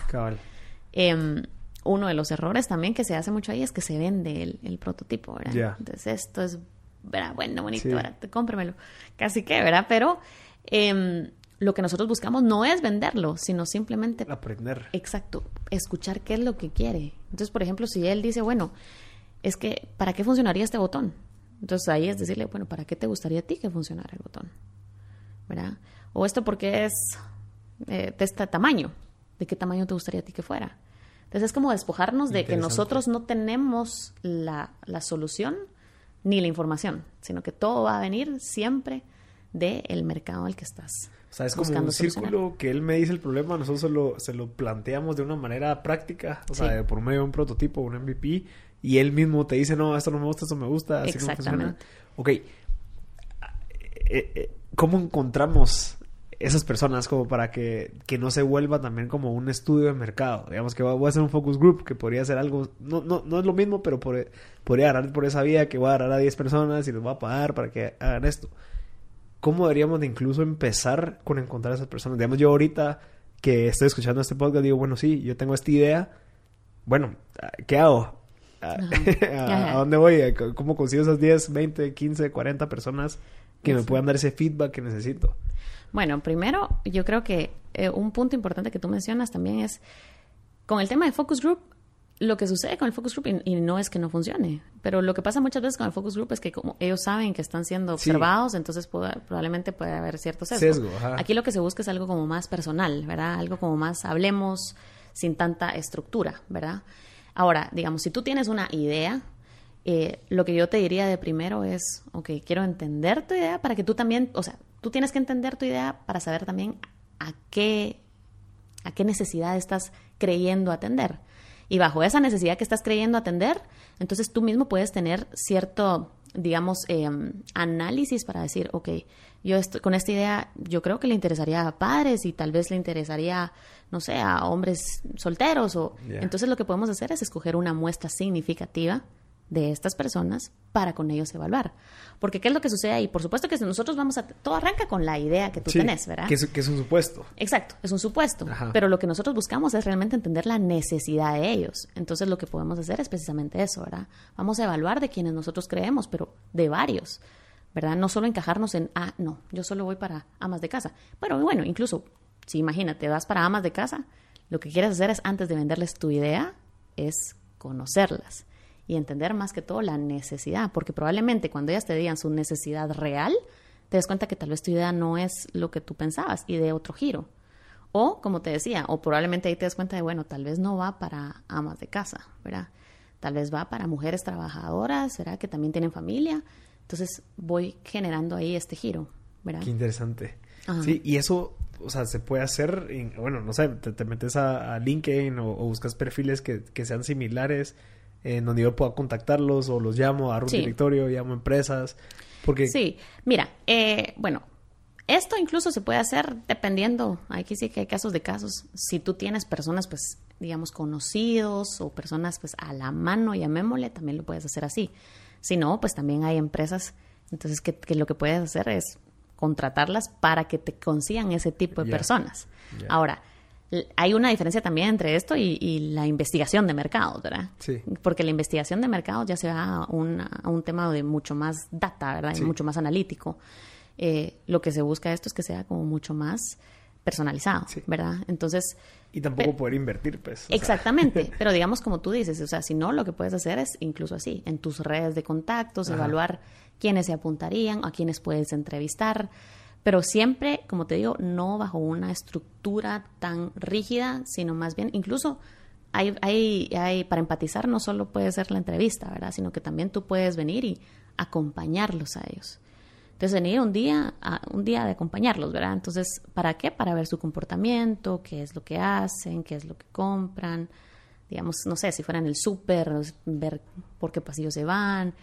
[SPEAKER 1] Em, uno de los errores también que se hace mucho ahí es que se vende el, el prototipo, ¿verdad?
[SPEAKER 2] Ya.
[SPEAKER 1] Entonces esto es, ¿verdad? Bueno, bonito,
[SPEAKER 2] Sí.
[SPEAKER 1] cómpremelo. Casi que, ¿verdad? Pero em, lo que nosotros buscamos no es venderlo, sino simplemente
[SPEAKER 2] Aprender.
[SPEAKER 1] Exacto, escuchar qué es lo que quiere. Entonces, por ejemplo, si él dice, bueno, es que, ¿para qué funcionaría este botón? Entonces ahí es decirle, bueno, ¿para qué te gustaría a ti que funcionara el botón? ¿Verdad? O esto porque es eh, de este tamaño. ¿De qué tamaño te gustaría a ti que fuera? Entonces es como despojarnos de que nosotros no tenemos la, la solución ni la información, sino que todo va a venir siempre del mercado al que estás.
[SPEAKER 2] O sea, es como un círculo que él me dice el problema, nosotros se lo, se lo planteamos de una manera práctica, o
[SPEAKER 1] Sí.
[SPEAKER 2] sea, por medio de un prototipo, un MVP, y él mismo te dice, no, esto no me gusta, esto me gusta, así no funciona.
[SPEAKER 1] Exactamente.
[SPEAKER 2] Ok, eh, eh, ¿cómo encontramos esas personas como para que, que no se vuelva también como un estudio de mercado? Digamos que voy a hacer un focus group, que podría ser algo, no, no, no es lo mismo, pero por- podría agarrar por esa vía que voy a agarrar a 10 personas y les voy a pagar para que hagan esto. ¿cómo deberíamos de incluso empezar con encontrar a esas personas? Digamos, yo ahorita que estoy escuchando este podcast, digo, bueno, sí, yo tengo esta idea. Bueno, ¿qué hago? ¿A,
[SPEAKER 1] Ajá.
[SPEAKER 2] a dónde voy? ¿Cómo consigo esas 10, 20, 15, 40 personas que me puedan dar ese feedback que necesito?
[SPEAKER 1] Bueno, primero, yo creo que eh, un punto importante que tú mencionas también es, con el tema de focus group, lo que sucede con el focus group, y, y no es que no funcione, pero lo que pasa muchas veces con el focus group es que como ellos saben que están siendo
[SPEAKER 2] Sí.
[SPEAKER 1] observados, entonces puede- probablemente puede haber cierto sesgo.
[SPEAKER 2] Sesgo.
[SPEAKER 1] Aquí lo que se busca es algo como más personal, ¿verdad? Algo como más, hablemos, sin tanta estructura, ¿verdad? Ahora, digamos, si tú tienes una idea, eh, lo que yo te diría de primero es, ok, quiero entender tu idea para que tú también, o sea, tú tienes que entender tu idea para saber también a qué, a qué necesidad estás creyendo atender. Y bajo esa necesidad que estás creyendo atender, entonces tú mismo puedes tener cierto, digamos, eh, análisis para decir, ok, yo estoy, con esta idea, yo creo que le interesaría a padres y tal vez le interesaría, no sé, a hombres solteros. O,
[SPEAKER 2] Yeah.
[SPEAKER 1] Entonces lo que podemos hacer es escoger una muestra significativa de estas personas para con ellos evaluar. Porque ¿qué es lo que sucede ahí? Por supuesto que si nosotros vamos a... Todo arranca con la idea que tú
[SPEAKER 2] Sí,
[SPEAKER 1] tenés, ¿verdad?
[SPEAKER 2] Que es, que es un supuesto.
[SPEAKER 1] Exacto, es un supuesto,
[SPEAKER 2] Ajá.
[SPEAKER 1] pero lo que nosotros buscamos es realmente entender la necesidad de ellos. Entonces lo que podemos hacer es precisamente eso, ¿verdad? Vamos a evaluar de quienes nosotros creemos, pero de varios, ¿verdad? No solo encajarnos en, ah, no, yo solo voy para amas de casa. Pero bueno, incluso si imagínate, vas para amas de casa, lo que quieres hacer es antes de venderles tu idea, es conocerlas y entender más que todo la necesidad, porque probablemente cuando ellas te digan su necesidad real, te das cuenta que tal vez tu idea no es lo que tú pensabas y de otro giro. O, como te decía, o probablemente ahí te das cuenta de, bueno, tal vez no va para amas de casa, ¿verdad? Tal vez va para mujeres trabajadoras, ¿verdad? Que también tienen familia. Entonces voy generando ahí este giro, ¿verdad?
[SPEAKER 2] Qué interesante.
[SPEAKER 1] Ajá.
[SPEAKER 2] Sí, y eso, o sea, se puede hacer, en- bueno, no sé, te, te metes a, a LinkedIn o, o buscas perfiles que, que sean similares, en donde yo pueda contactarlos o los llamo, agarro un
[SPEAKER 1] Sí.
[SPEAKER 2] directorio, llamo empresas, porque...
[SPEAKER 1] Sí, mira, eh, bueno, esto incluso se puede hacer dependiendo, aquí sí que hay casos de casos, si tú tienes personas, pues, digamos, conocidos o personas, pues, a la mano, llamémosle, también lo puedes hacer así. Si no, pues también hay empresas, entonces, que, que lo que puedes hacer es contratarlas para que te consigan ese tipo de personas. Ahora, hay una diferencia también entre esto y, y la investigación de mercados, ¿verdad?
[SPEAKER 2] Sí.
[SPEAKER 1] Porque la investigación de mercados ya se va a, una- a un tema de mucho más data, ¿verdad? Y mucho más analítico. Eh, lo que se busca esto es que sea como mucho más personalizado,
[SPEAKER 2] Sí.
[SPEAKER 1] ¿verdad? Entonces,
[SPEAKER 2] Y tampoco poder invertir, pues. sea,
[SPEAKER 1] exactamente. Pero digamos como tú dices, o sea, si no, lo que puedes hacer es incluso así, en tus redes de contactos,
[SPEAKER 2] Ajá.
[SPEAKER 1] evaluar quiénes se apuntarían, a quiénes puedes entrevistar. Pero siempre, como te digo, no bajo una estructura tan rígida, sino más bien, incluso hay, hay, hay, para empatizar no solo puede ser la entrevista, ¿verdad? Sino que también tú puedes venir y acompañarlos a ellos. Entonces, venir un día, a- un día de acompañarlos, ¿verdad? Entonces, ¿para qué? Para ver su comportamiento, qué es lo que hacen, qué es lo que compran, digamos, no sé, si fueran el súper, ver por qué pasillos se van,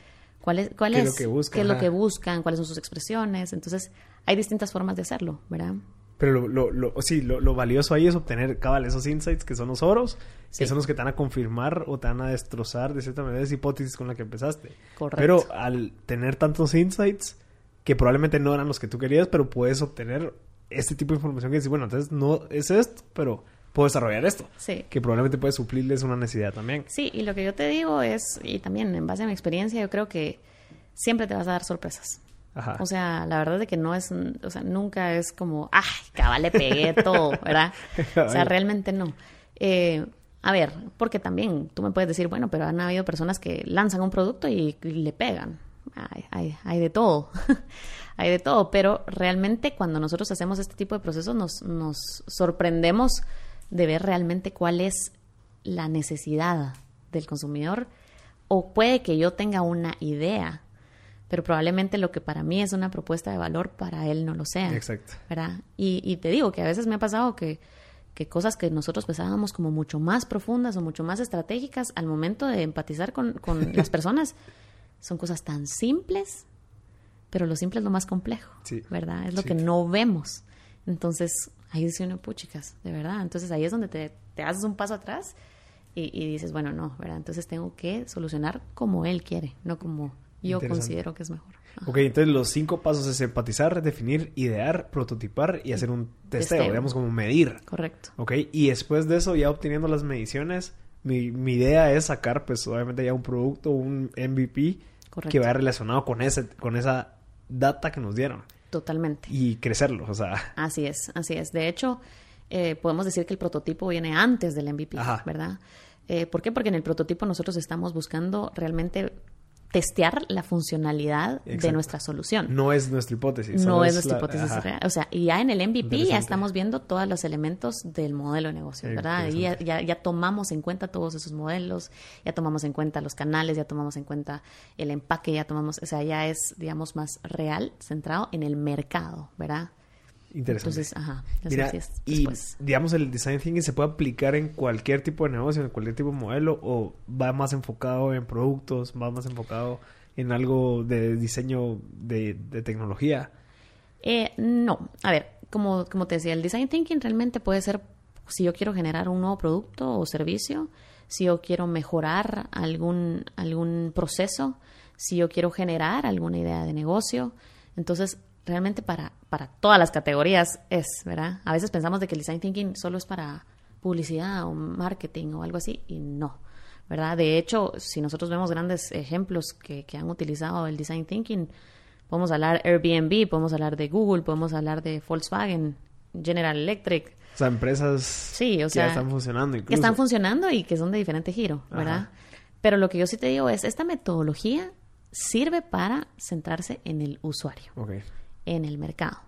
[SPEAKER 1] cuál es, cuál
[SPEAKER 2] ¿Qué es
[SPEAKER 1] es,
[SPEAKER 2] lo que buscan?
[SPEAKER 1] qué es lo que buscan, cuáles son sus expresiones. Entonces, hay distintas formas de hacerlo, ¿verdad?
[SPEAKER 2] Pero lo, lo, lo- sí, lo, lo valioso ahí es obtener cabal esos insights que son los oros,
[SPEAKER 1] Sí.
[SPEAKER 2] que son los que te van a confirmar o te van a destrozar de cierta manera esa hipótesis con la que empezaste.
[SPEAKER 1] Correcto.
[SPEAKER 2] Pero al tener tantos insights, que probablemente no eran los que tú querías, pero puedes obtener este tipo de información que dices, bueno, entonces no es esto, pero puedo desarrollar esto.
[SPEAKER 1] Sí.
[SPEAKER 2] Que probablemente puede suplirles una necesidad también.
[SPEAKER 1] Sí, y lo que yo te digo es, y también en base a mi experiencia, yo creo que siempre te vas a dar sorpresas.
[SPEAKER 2] Ajá.
[SPEAKER 1] O sea, la verdad de que no es, o sea, nunca es como, ay, cabal, le pegué todo, ¿verdad? O sea, realmente no. Eh, a ver, porque también tú me puedes decir, bueno, pero han habido personas que lanzan un producto y, y le pegan. Hay, hay, hay de todo, hay de todo, pero realmente cuando nosotros hacemos este tipo de procesos nos, nos sorprendemos de ver realmente cuál es la necesidad del consumidor o puede que yo tenga una idea, pero probablemente lo que para mí es una propuesta de valor para él no lo sea.
[SPEAKER 2] Exacto.
[SPEAKER 1] ¿verdad? Y, y te digo que a veces me ha pasado que, que cosas que nosotros pensábamos como mucho más profundas o mucho más estratégicas al momento de empatizar con, con las personas son cosas tan simples, pero lo simple es lo más complejo,
[SPEAKER 2] Sí.
[SPEAKER 1] ¿verdad? Es lo
[SPEAKER 2] Sí.
[SPEAKER 1] que no vemos. Entonces, ahí dice uno, puchicas, de verdad. Entonces ahí es donde te, te haces un paso atrás y, y dices, bueno, no, ¿verdad? Entonces tengo que solucionar como él quiere, no como yo considero que es mejor. Ajá.
[SPEAKER 2] Ok, entonces los cinco pasos es empatizar, definir, idear, prototipar y hacer un testeo,
[SPEAKER 1] Testeo.
[SPEAKER 2] digamos como medir.
[SPEAKER 1] Correcto.
[SPEAKER 2] Ok, y después de eso, ya obteniendo las mediciones, mi, mi idea es sacar, pues obviamente ya un producto, un MVP
[SPEAKER 1] Correcto.
[SPEAKER 2] que vaya relacionado con, ese, con esa data que nos dieron
[SPEAKER 1] Totalmente.
[SPEAKER 2] y crecerlo, o sea,
[SPEAKER 1] Así es, así es. De hecho, eh, podemos decir que el prototipo viene antes del MVP,
[SPEAKER 2] Ajá.
[SPEAKER 1] ¿verdad? Eh, ¿Por qué? Porque en el prototipo nosotros estamos buscando realmente testear la funcionalidad de nuestra solución.
[SPEAKER 2] No es nuestra hipótesis.
[SPEAKER 1] No es nuestra
[SPEAKER 2] la-
[SPEAKER 1] hipótesis
[SPEAKER 2] ajá.
[SPEAKER 1] real. O sea, ya en el MVP ya estamos viendo todos los elementos del modelo de negocio,
[SPEAKER 2] Eh,
[SPEAKER 1] ¿verdad? Y ya, ya, ya tomamos en cuenta todos esos modelos, ya tomamos en cuenta los canales, ya tomamos en cuenta el empaque, ya tomamos, o sea, ya es, digamos, más real, centrado en el mercado, ¿verdad?
[SPEAKER 2] Interesante.
[SPEAKER 1] Entonces, ajá,
[SPEAKER 2] Mira, y digamos, el design thinking se puede aplicar en cualquier tipo de negocio, en cualquier tipo de modelo, o va más enfocado en productos, va más enfocado en algo de diseño de, de tecnología.
[SPEAKER 1] Eh, no, a ver, como, como te decía, el design thinking realmente puede ser si yo quiero generar un nuevo producto o servicio, si yo quiero mejorar algún, algún proceso, si yo quiero generar alguna idea de negocio. Entonces, realmente para, para todas las categorías es, ¿verdad? A veces pensamos de que el design thinking solo es para publicidad o marketing o algo así, y no. ¿verdad? De hecho, si nosotros vemos grandes ejemplos que, que han utilizado el design thinking, podemos hablar Airbnb, podemos hablar de Google, podemos hablar de Volkswagen, General Electric,
[SPEAKER 2] O sea, empresas
[SPEAKER 1] Sí, o
[SPEAKER 2] que
[SPEAKER 1] sea,
[SPEAKER 2] ya están funcionando incluso.
[SPEAKER 1] que están funcionando y que son de diferente giro, ¿verdad?
[SPEAKER 2] Ajá.
[SPEAKER 1] Pero lo que yo sí te digo es, esta metodología sirve para centrarse en el usuario,
[SPEAKER 2] Ok.
[SPEAKER 1] En el mercado.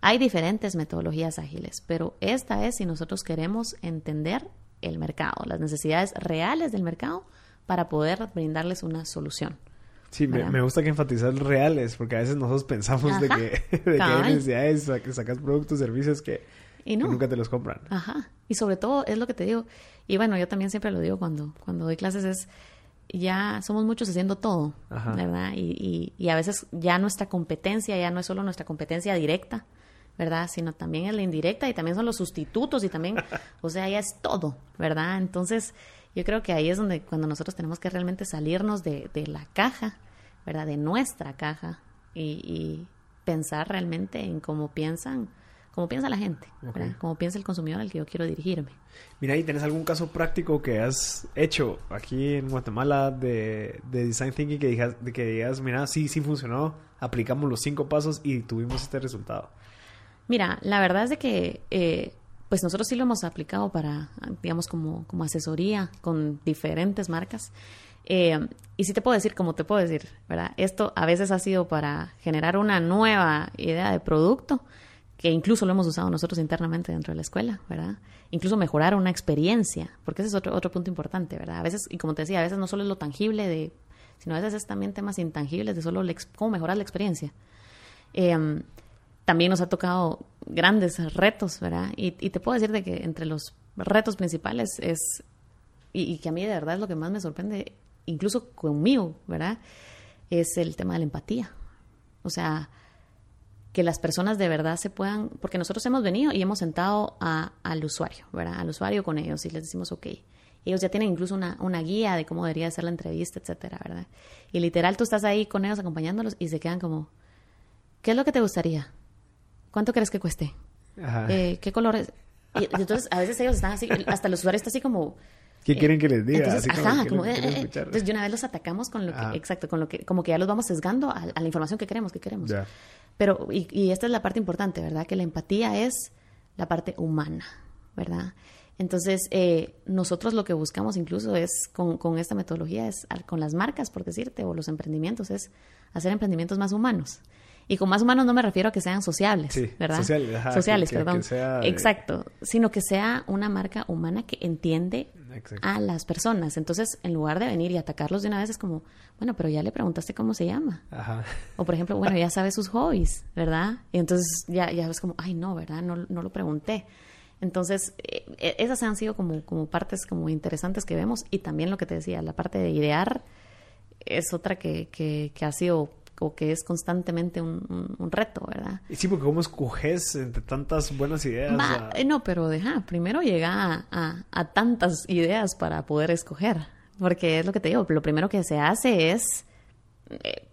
[SPEAKER 1] Hay diferentes metodologías ágiles, pero esta es si nosotros queremos entender el mercado, las necesidades reales del mercado para poder brindarles una solución.
[SPEAKER 2] Sí, me, me gusta que enfatizar reales, porque a veces nosotros pensamos de que, de que hay necesidades, que sacas productos, servicios que,
[SPEAKER 1] Y no.
[SPEAKER 2] que nunca te los compran.
[SPEAKER 1] Ajá. Y sobre todo es lo que te digo. Y bueno, yo también siempre lo digo cuando, cuando doy clases es ya somos muchos haciendo todo,
[SPEAKER 2] Ajá.
[SPEAKER 1] ¿verdad? Y, y, y a veces ya nuestra competencia ya no es solo nuestra competencia directa, ¿verdad? Sino también es la indirecta y también son los sustitutos y también, o sea, ya es todo, ¿verdad? Entonces, yo creo que ahí es donde cuando nosotros tenemos que realmente salirnos de, de la caja, ¿verdad? De nuestra caja y, y pensar realmente en cómo piensan, cómo piensa la gente, ¿verdad?
[SPEAKER 2] Ok.
[SPEAKER 1] Cómo piensa el consumidor al que yo quiero dirigirme.
[SPEAKER 2] Mira, ¿y tenés algún caso práctico que has hecho aquí en Guatemala de, de design thinking que digas, de que digas, mira, sí, sí funcionó, aplicamos los cinco pasos y tuvimos este resultado?
[SPEAKER 1] Mira, la verdad es de que eh, pues nosotros sí lo hemos aplicado para, digamos, como, como asesoría con diferentes marcas. Eh, y sí te puedo decir, como te puedo decir, ¿verdad? Esto a veces ha sido para generar una nueva idea de producto, que incluso lo hemos usado nosotros internamente dentro de la escuela, ¿verdad? Incluso mejorar una experiencia, porque ese es otro, otro punto importante, ¿verdad? A veces, y como te decía, a veces no solo es lo tangible de, sino a veces es también temas intangibles de solo cómo mejorar la experiencia. Eh, también nos ha tocado grandes retos, ¿verdad? Y, y te puedo decir de que entre los retos principales es, y, y que a mí de verdad es lo que más me sorprende, incluso conmigo, ¿verdad? Es el tema de la empatía. O sea, que las personas de verdad se puedan, porque nosotros hemos venido y hemos sentado a- al usuario, ¿verdad? Al usuario con ellos y les decimos, ok, ellos ya tienen incluso una, una guía de cómo debería ser la entrevista, etcétera, ¿verdad? Y literal tú estás ahí con ellos acompañándolos y se quedan como, ¿qué es lo que te gustaría? ¿Cuánto crees que cueste?
[SPEAKER 2] Ajá.
[SPEAKER 1] Eh, ¿Qué colores? Y, y entonces a veces ellos están así, hasta el usuario está así como...
[SPEAKER 2] ¿Qué
[SPEAKER 1] eh,
[SPEAKER 2] quieren que les diga?
[SPEAKER 1] Entonces,
[SPEAKER 2] Así como,
[SPEAKER 1] ajá,
[SPEAKER 2] ¿qué
[SPEAKER 1] como,
[SPEAKER 2] les-
[SPEAKER 1] eh, eh, entonces de una vez los atacamos con lo que,
[SPEAKER 2] Ajá.
[SPEAKER 1] exacto, con lo que, como que ya los vamos sesgando a, a la información que queremos, que queremos. Pero, y, y esta es la parte importante, ¿verdad? Que la empatía es la parte humana, ¿verdad? Entonces, eh, nosotros lo que buscamos incluso es, con, con esta metodología, es con las marcas, por decirte, o los emprendimientos, es hacer emprendimientos más humanos. Y con más humanos no me refiero a que sean sociables,
[SPEAKER 2] Sí,
[SPEAKER 1] ¿verdad?
[SPEAKER 2] sociales, ajá,
[SPEAKER 1] Sociales,
[SPEAKER 2] que-
[SPEAKER 1] perdón.
[SPEAKER 2] que sea de-
[SPEAKER 1] Exacto. Sino que sea una marca humana que entiende
[SPEAKER 2] Exacto.
[SPEAKER 1] a las personas. Entonces, en lugar de venir y atacarlos de una vez, es como, bueno, pero ya le preguntaste cómo se llama.
[SPEAKER 2] Ajá.
[SPEAKER 1] O por ejemplo, bueno, ya sabes sus hobbies, ¿verdad? Y entonces ya, ya ves como, ay, no, ¿verdad? No, no lo pregunté. Entonces, eh, eh, esas han sido como, como partes como interesantes que vemos. Y también lo que te decía, la parte de idear es otra que, que, que ha sido o que es constantemente un, un- un reto, ¿verdad?
[SPEAKER 2] Y sí, porque ¿cómo escoges entre tantas buenas ideas?
[SPEAKER 1] Va,
[SPEAKER 2] a-
[SPEAKER 1] eh, no, pero deja, primero llega a, a- a tantas ideas para poder escoger, porque es lo que te digo, lo primero que se hace es, eh,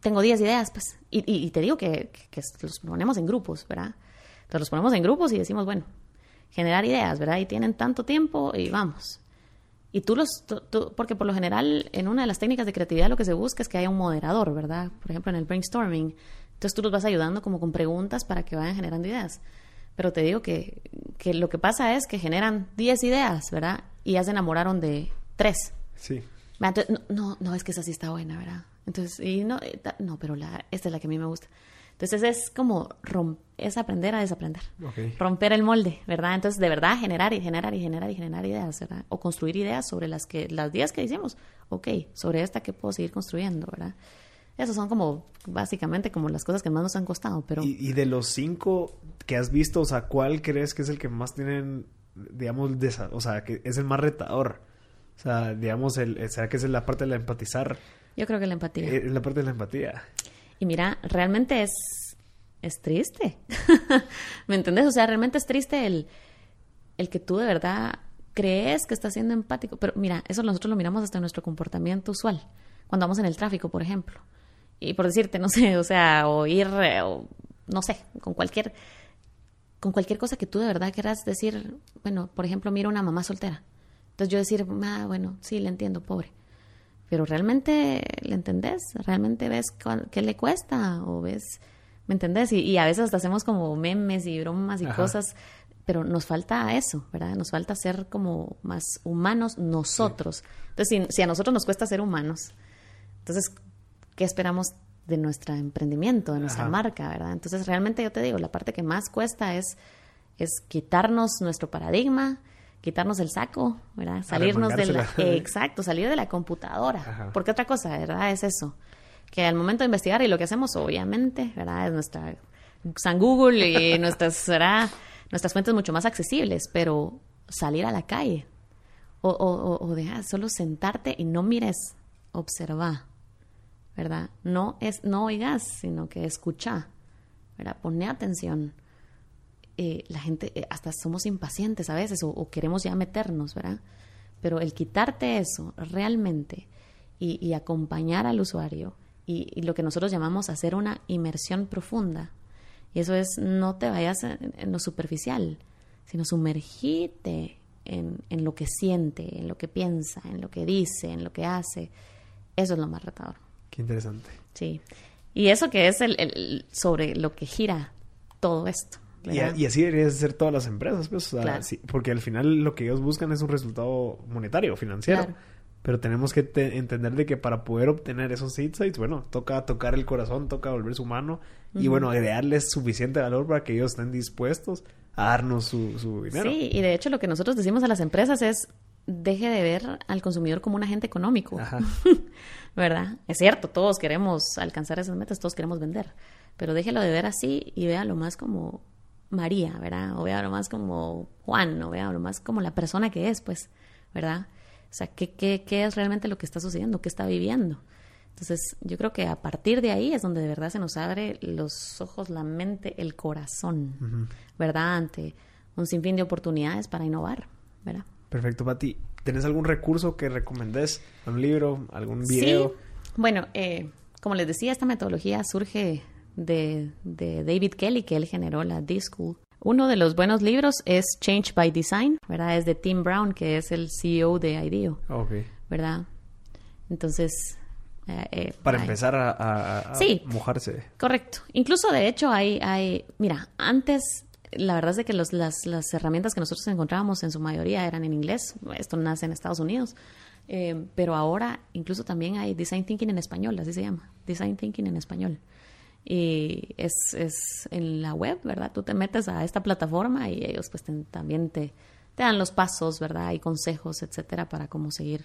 [SPEAKER 1] tengo 10 ideas, pues, y, y- y te digo que, que los ponemos en grupos, ¿verdad? Entonces los ponemos en grupos y decimos, bueno, generar ideas, ¿verdad? Y tienen tanto tiempo y vamos. Y tú los, tú- tú- porque por lo general en una de las técnicas de creatividad lo que se busca es que haya un moderador, ¿verdad? Por ejemplo, en el brainstorming. Entonces tú los vas ayudando como con preguntas para que vayan generando ideas. Pero te digo que, que lo que pasa es que generan 10 ideas, ¿verdad? Y ya se enamoraron de 3.
[SPEAKER 2] Sí.
[SPEAKER 1] Entonces, no, no, no, es que esa sí está buena, ¿verdad? Entonces, y no, eh, no, pero la, esta es la que a mí me gusta. Entonces es como es aprender a desaprender. Romper el molde, ¿verdad? Entonces, de verdad, generar y generar y generar y generar ideas, ¿verdad? O construir ideas sobre las que, las ideas que hicimos. Ok, sobre esta que puedo seguir construyendo, ¿verdad? Esos son como, básicamente, como las cosas que más nos han costado, pero...
[SPEAKER 2] Y, y de los cinco que has visto, o sea, ¿cuál crees que es el que más tienen, digamos, o sea, que es el más retador? O sea, digamos, el, ¿será que es la parte de la empatizar?
[SPEAKER 1] Yo creo que la empatía.
[SPEAKER 2] Eh, Es la parte de la empatía.
[SPEAKER 1] Y mira, realmente es, es triste. ¿Me entendés? O sea, realmente es triste el, el que tú de verdad crees que estás siendo empático. Pero mira, eso nosotros lo miramos hasta en nuestro comportamiento usual. Cuando vamos en el tráfico, por ejemplo. Y por decirte, no sé, o sea, o ir, eh, o no sé, con cualquier, con cualquier cosa que tú de verdad quieras decir, bueno, por ejemplo, miro una mamá soltera. Entonces yo decir, ah, bueno, sí, le entiendo, pobre pero realmente le entendés, realmente ves qué le cuesta o ves, ¿me entendés? Y, y a veces hasta hacemos como memes y bromas y
[SPEAKER 2] Ajá.
[SPEAKER 1] cosas, pero nos falta eso, ¿verdad? Nos falta ser como más humanos nosotros. Entonces, si, si a nosotros nos cuesta ser humanos, entonces, ¿qué esperamos de nuestro emprendimiento, de nuestra
[SPEAKER 2] Ajá.
[SPEAKER 1] marca, verdad? Entonces, realmente yo te digo, la parte que más cuesta es, es quitarnos nuestro paradigma, quitarnos el saco, ¿verdad? Salirnos de la... Exacto, salir de la computadora.
[SPEAKER 2] Ajá.
[SPEAKER 1] Porque otra cosa, ¿verdad? Es eso. Que al momento de investigar y lo que hacemos, obviamente, ¿verdad? Es nuestra San Google y nuestras, ¿verdad? Nuestras fuentes mucho más accesibles, pero salir a la calle o, o, o, o dejar solo sentarte y no mires, observa, ¿verdad? No es, no oigas, sino que escucha, ¿verdad? Pone atención. Eh, la gente, eh, hasta somos impacientes a veces o, o queremos ya meternos, ¿verdad? Pero el quitarte eso realmente y, y acompañar al usuario y, y lo que nosotros llamamos hacer una inmersión profunda, y eso es no te vayas en, en lo superficial, sino sumergite en, en lo que siente, en lo que piensa, en lo que dice, en lo que hace. Eso es lo más retador.
[SPEAKER 2] Qué interesante.
[SPEAKER 1] Sí. Y eso que es el, el- sobre lo que gira todo esto.
[SPEAKER 2] Y, y así deberían ser todas las empresas, pues, o sea,
[SPEAKER 1] Claro.
[SPEAKER 2] sí, porque al final lo que ellos buscan es un resultado monetario, financiero.
[SPEAKER 1] Claro.
[SPEAKER 2] Pero tenemos que te- entender de que para poder obtener esos insights, bueno, toca tocar el corazón, toca volverse humano y bueno, agregarles suficiente valor para que ellos estén dispuestos a darnos su, su dinero.
[SPEAKER 1] Sí, y de hecho lo que nosotros decimos a las empresas es deje de ver al consumidor como un agente económico.
[SPEAKER 2] Ajá.
[SPEAKER 1] ¿Verdad? Es cierto, todos queremos alcanzar esas metas, todos queremos vender, pero déjelo de ver así y véalo más como María, ¿verdad? O véalo más como Juan, o véalo más como la persona que es, pues, ¿verdad? O sea, ¿qué, qué, qué es realmente lo que está sucediendo? ¿Qué está viviendo? Entonces, yo creo que a partir de ahí es donde de verdad se nos abre los ojos, la mente, el corazón, ¿verdad? Ante un sinfín de oportunidades para innovar, ¿verdad?
[SPEAKER 2] Perfecto, Pati. ¿Tenés algún recurso que recomendés? ¿Un libro? ¿Algún video?
[SPEAKER 1] Sí. Bueno, eh, como les decía, esta metodología surge de, de David Kelly, que él generó la D-School. Uno de los buenos libros es Change by Design, ¿verdad? Es de Tim Brown, que es el CEO de IDEO,
[SPEAKER 2] Ok.
[SPEAKER 1] ¿verdad? Entonces... eh, eh,
[SPEAKER 2] Para empezar a, a- a
[SPEAKER 1] Sí.
[SPEAKER 2] mojarse.
[SPEAKER 1] Correcto. Incluso, de hecho, hay, hay, mira, antes, la verdad es de que los- las, las herramientas que nosotros encontrábamos en su mayoría eran en inglés. Esto nace en Estados Unidos. Eh, pero ahora incluso también hay Design Thinking en español, así se llama. Design Thinking en español. Y es, es en la web, ¿verdad? Tú te metes a esta plataforma y ellos pues te- también te, te dan los pasos, ¿verdad? Y consejos, etcétera, para cómo seguir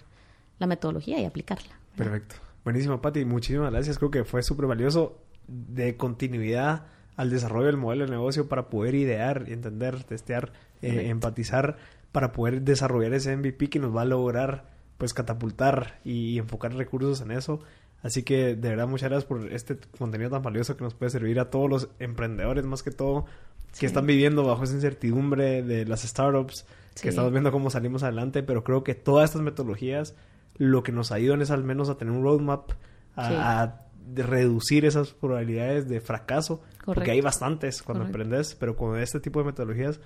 [SPEAKER 1] la metodología y aplicarla.
[SPEAKER 2] Perfecto. Buenísimo, Pati. Muchísimas gracias. Creo que fue súper valioso de continuidad al desarrollo del modelo de negocio para poder idear, entender, testear, eh, empatizar, para poder desarrollar ese MVP que nos va a lograr pues catapultar y, enfocar recursos en eso. Así que de verdad muchas gracias por este contenido tan valioso que nos puede servir a todos los emprendedores más que todo que
[SPEAKER 1] Sí.
[SPEAKER 2] están viviendo bajo esa incertidumbre de las startups,
[SPEAKER 1] Sí.
[SPEAKER 2] que estamos viendo cómo salimos adelante, pero creo que todas estas metodologías lo que nos ayudan es al menos a tener un roadmap, a,
[SPEAKER 1] Sí.
[SPEAKER 2] a de reducir esas probabilidades de fracaso, porque hay bastantes cuando
[SPEAKER 1] Correcto.
[SPEAKER 2] emprendes, pero con este tipo de metodologías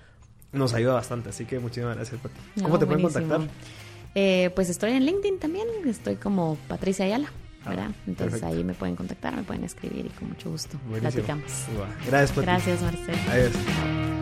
[SPEAKER 2] nos ayuda bastante. Así que muchísimas gracias, Pati. ¿Cómo
[SPEAKER 1] No,
[SPEAKER 2] te pueden contactar?
[SPEAKER 1] Eh, pues estoy en LinkedIn también, estoy como Patricia Ayala, ¿verdad? Entonces
[SPEAKER 2] perfecto.
[SPEAKER 1] ahí me pueden contactar, me pueden escribir y con mucho gusto
[SPEAKER 2] Buenísimo.
[SPEAKER 1] platicamos.
[SPEAKER 2] Gracias, Pati.
[SPEAKER 1] Gracias, Marcelo.
[SPEAKER 2] Adiós.